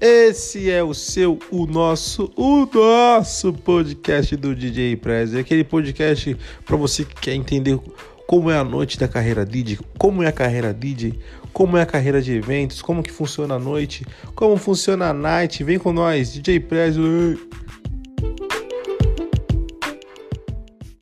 Esse é o seu, o nosso, o nosso podcast do DJ Prez. É aquele podcast para você que quer entender como é a noite da carreira DJ, como é a carreira DJ, como é a carreira de eventos, como que funciona a noite, como funciona a night. Vem com nós, DJ Prez.